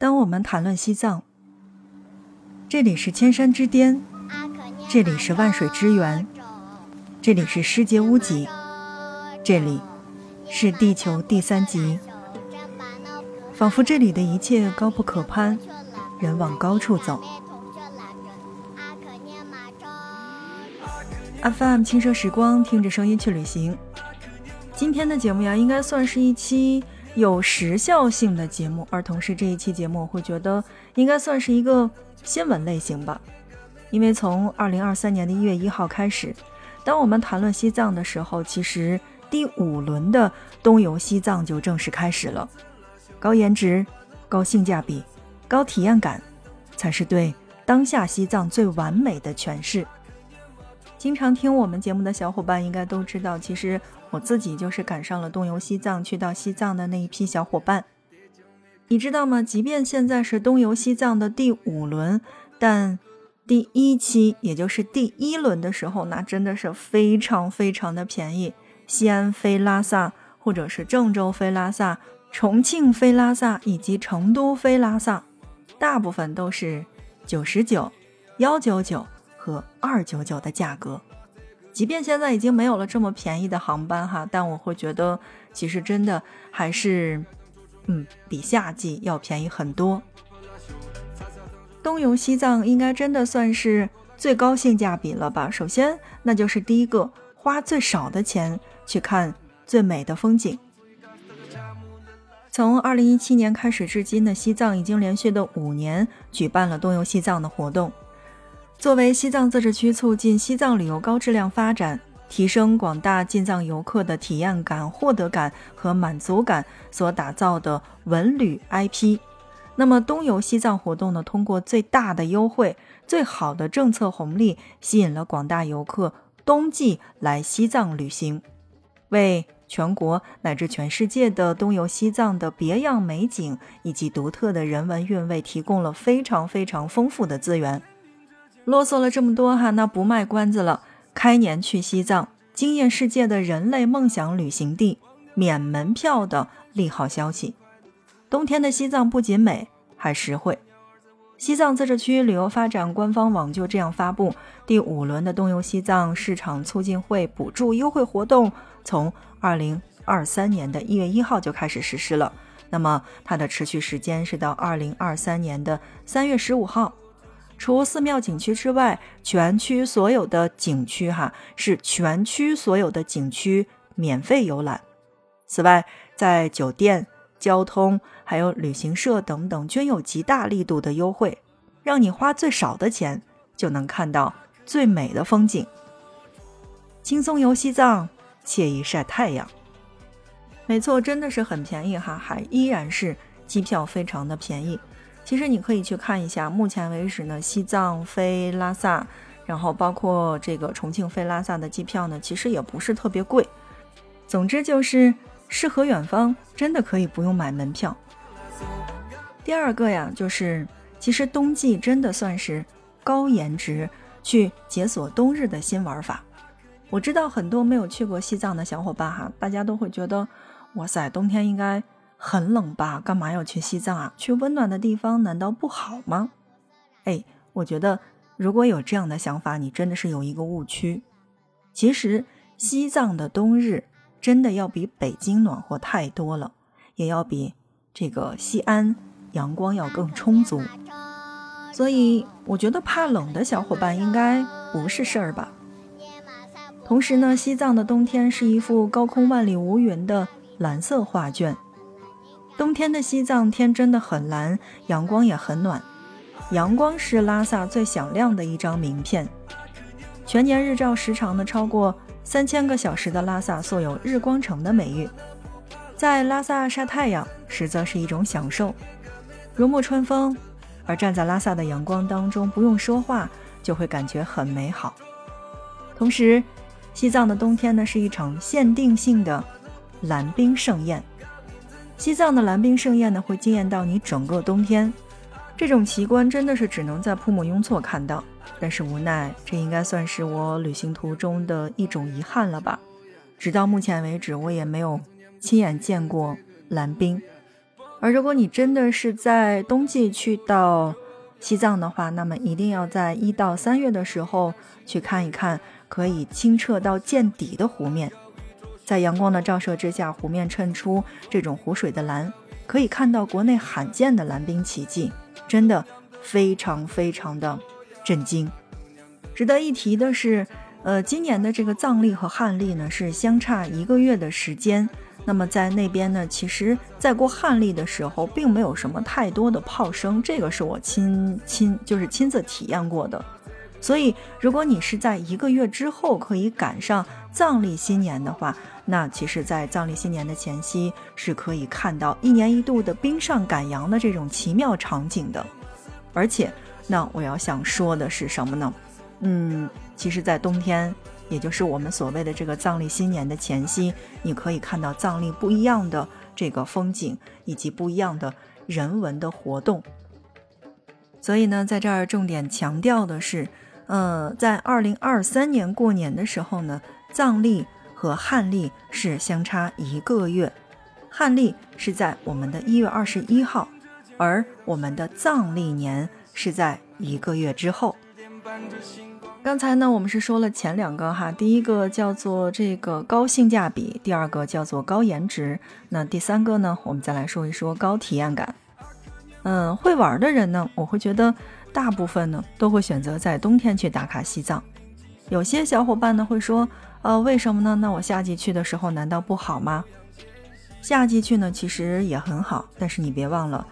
当我们谈论西藏，这里是千山之巅，这里是万水之源，这里是世界屋脊，这里是地球第三极。仿佛这里的一切高不可攀，人往高处走。FM 轻奢时光，听着声音去旅行。今天的节目呀，应该算是一期。有时效性的节目，而同时这一期节目我会觉得应该算是一个新闻类型吧，因为从二零二三年的一月一号开始，当我们谈论西藏的时候，其实第五轮的东游西藏就正式开始了。高颜值、高性价比、高体验感，才是对当下西藏最完美的诠释。经常听我们节目的小伙伴应该都知道，其实。我自己就是赶上了东游西藏去到西藏的那一批小伙伴，你知道吗？即便现在是东游西藏的第五轮，但第一期也就是第一轮的时候，那真的是非常非常的便宜。西安飞拉萨，或者是郑州飞拉萨、重庆飞拉萨以及成都飞拉萨，大部分都是九十九、幺九九和二九九的价格。即便现在已经没有了这么便宜的航班哈，但我会觉得其实真的还是，嗯，比夏季要便宜很多。东游西藏应该真的算是最高性价比了吧？首先，那就是第一个花最少的钱去看最美的风景。从二零一七年开始至今呢，西藏已经连续的五年举办了东游西藏的活动。作为西藏自治区促进西藏旅游高质量发展、提升广大进藏游客的体验感、获得感和满足感所打造的文旅 IP，那么东游西藏活动呢，通过最大的优惠、最好的政策红利，吸引了广大游客冬季来西藏旅行，为全国乃至全世界的东游西藏的别样美景以及独特的人文韵味提供了非常非常丰富的资源。啰嗦了这么多哈，那不卖关子了。开年去西藏，惊艳世界的人类梦想旅行地，免门票的利好消息。冬天的西藏不仅美，还实惠。西藏自治区旅游发展官方网就这样发布：第五轮的东游西藏市场促进会补助优惠活动，从二零二三年的一月一号就开始实施了。那么它的持续时间是到二零二三年的三月十五号。除寺庙景区之外，全区所有的景区哈是全区所有的景区免费游览。此外，在酒店、交通还有旅行社等等均有极大力度的优惠，让你花最少的钱就能看到最美的风景，轻松游西藏，惬意晒太阳。没错，真的是很便宜哈，还依然是机票非常的便宜。其实你可以去看一下，目前为止呢，西藏飞拉萨，然后包括这个重庆飞拉萨的机票呢，其实也不是特别贵。总之就是适合远方，真的可以不用买门票。第二个呀，就是其实冬季真的算是高颜值去解锁冬日的新玩法。我知道很多没有去过西藏的小伙伴哈，大家都会觉得，哇塞，冬天应该。很冷吧？干嘛要去西藏啊？去温暖的地方难道不好吗？哎，我觉得如果有这样的想法，你真的是有一个误区。其实西藏的冬日真的要比北京暖和太多了，也要比这个西安阳光要更充足。所以我觉得怕冷的小伙伴应该不是事儿吧。同时呢，西藏的冬天是一幅高空万里无云的蓝色画卷。冬天的西藏天真的很蓝，阳光也很暖。阳光是拉萨最响亮的一张名片。全年日照时长呢超过三千个小时的拉萨，素有“日光城”的美誉。在拉萨晒太阳，实则是一种享受，如沐春风。而站在拉萨的阳光当中，不用说话就会感觉很美好。同时，西藏的冬天呢是一场限定性的蓝冰盛宴。西藏的蓝冰盛宴呢，会惊艳到你整个冬天。这种奇观真的是只能在普木雍措看到，但是无奈，这应该算是我旅行途中的一种遗憾了吧。直到目前为止，我也没有亲眼见过蓝冰。而如果你真的是在冬季去到西藏的话，那么一定要在一到三月的时候去看一看可以清澈到见底的湖面，在阳光的照射之下，湖面衬出这种湖水的蓝，可以看到国内罕见的蓝冰奇迹，真的非常非常的震惊。值得一提的是，呃，今年的这个藏历和汉历呢是相差一个月的时间。那么在那边呢，其实，在过汉历的时候，并没有什么太多的炮声，这个是我亲亲就是亲自体验过的。所以，如果你是在一个月之后可以赶上藏历新年的话，那其实，在藏历新年的前夕，是可以看到一年一度的冰上赶羊的这种奇妙场景的。而且，那我要想说的是什么呢？嗯，其实，在冬天。也就是我们所谓的这个藏历新年的前夕，你可以看到藏历不一样的这个风景，以及不一样的人文的活动。所以呢，在这儿重点强调的是，呃，在二零二三年过年的时候呢，藏历和汉历是相差一个月，汉历是在我们的一月二十一号，而我们的藏历年是在一个月之后。刚才呢，我们是说了前两个哈，第一个叫做这个高性价比，第二个叫做高颜值。那第三个呢，我们再来说一说高体验感。嗯，会玩的人呢，我会觉得大部分呢都会选择在冬天去打卡西藏。有些小伙伴呢会说，呃，为什么呢？那我夏季去的时候难道不好吗？夏季去呢其实也很好，但是你别忘了，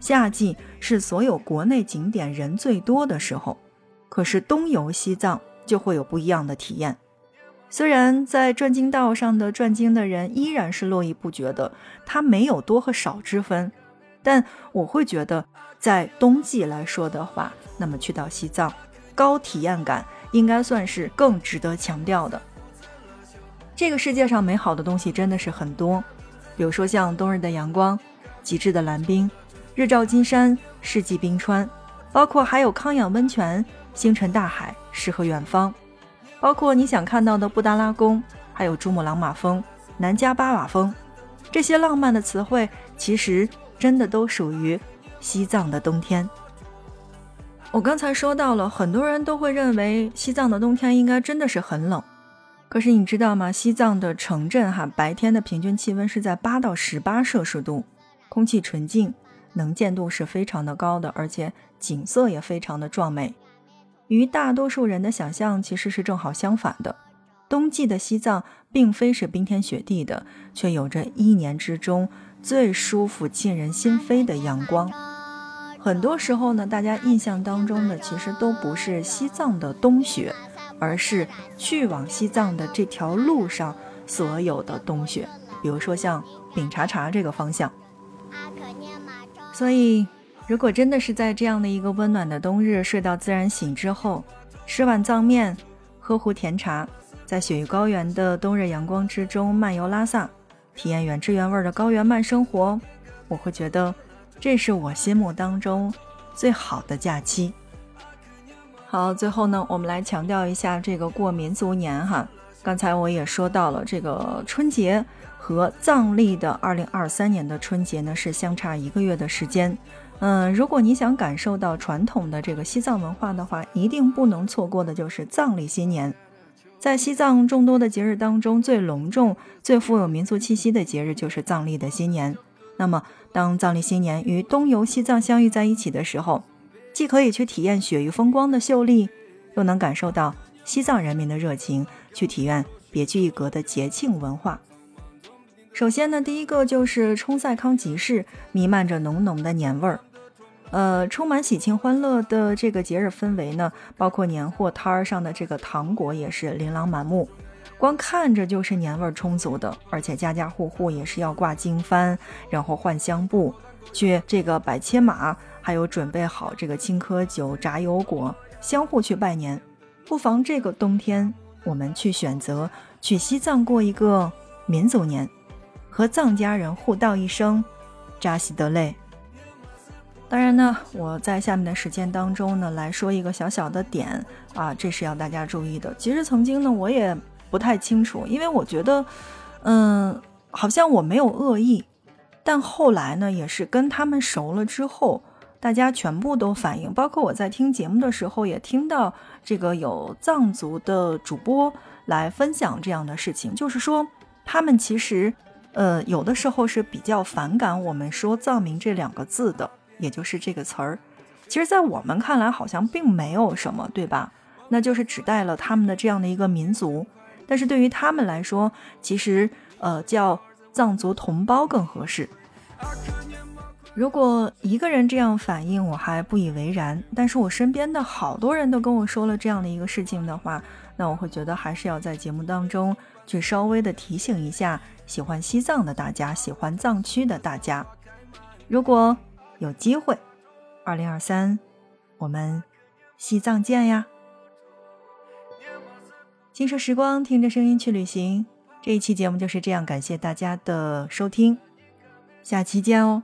夏季是所有国内景点人最多的时候。可是东游西藏就会有不一样的体验。虽然在转经道上的转经的人依然是络绎不绝的，它没有多和少之分，但我会觉得，在冬季来说的话，那么去到西藏，高体验感应该算是更值得强调的。这个世界上美好的东西真的是很多，比如说像冬日的阳光、极致的蓝冰、日照金山、世纪冰川，包括还有康养温泉。星辰大海，诗和远方，包括你想看到的布达拉宫，还有珠穆朗玛峰、南迦巴瓦峰，这些浪漫的词汇，其实真的都属于西藏的冬天。我刚才说到了，很多人都会认为西藏的冬天应该真的是很冷，可是你知道吗？西藏的城镇哈，白天的平均气温是在八到十八摄氏度，空气纯净，能见度是非常的高的，而且景色也非常的壮美。与大多数人的想象其实是正好相反的，冬季的西藏并非是冰天雪地的，却有着一年之中最舒服、沁人心扉的阳光。很多时候呢，大家印象当中的其实都不是西藏的冬雪，而是去往西藏的这条路上所有的冬雪，比如说像丙察察这个方向。所以。如果真的是在这样的一个温暖的冬日睡到自然醒之后，吃碗藏面，喝壶甜茶，在雪域高原的冬日阳光之中漫游拉萨，体验原汁原味的高原慢生活，我会觉得这是我心目当中最好的假期。好，最后呢，我们来强调一下这个过民族年哈。刚才我也说到了，这个春节和藏历的二零二三年的春节呢是相差一个月的时间。嗯，如果你想感受到传统的这个西藏文化的话，一定不能错过的就是藏历新年。在西藏众多的节日当中，最隆重、最富有民族气息的节日就是藏历的新年。那么，当藏历新年与东游西藏相遇在一起的时候，既可以去体验雪域风光的秀丽，又能感受到西藏人民的热情，去体验别具一格的节庆文化。首先呢，第一个就是冲赛康集市，弥漫着浓浓的年味儿，呃，充满喜庆欢乐的这个节日氛围呢，包括年货摊儿上的这个糖果也是琳琅满目，光看着就是年味儿充足的，而且家家户户也是要挂经幡，然后换香布，去这个摆切马，还有准备好这个青稞酒、炸油果，相互去拜年。不妨这个冬天，我们去选择去西藏过一个民族年。和藏家人互道一声“扎西德勒”。当然呢，我在下面的时间当中呢，来说一个小小的点啊，这是要大家注意的。其实曾经呢，我也不太清楚，因为我觉得，嗯，好像我没有恶意，但后来呢，也是跟他们熟了之后，大家全部都反映，包括我在听节目的时候，也听到这个有藏族的主播来分享这样的事情，就是说他们其实，呃，有的时候是比较反感我们说藏民这两个字的，也就是这个词儿。其实，在我们看来，好像并没有什么，对吧？那就是指代了他们的这样的一个民族。但是对于他们来说，其实，呃，叫。藏族同胞更合适。如果一个人这样反应，我还不以为然；但是我身边的好多人都跟我说了这样的一个事情的话，那我会觉得还是要在节目当中去稍微的提醒一下喜欢西藏的大家，喜欢藏区的大家。如果有机会，二零二三，我们西藏见呀！轻奢时光，听着声音去旅行。这一期节目就是这样，感谢大家的收听，下期见哦。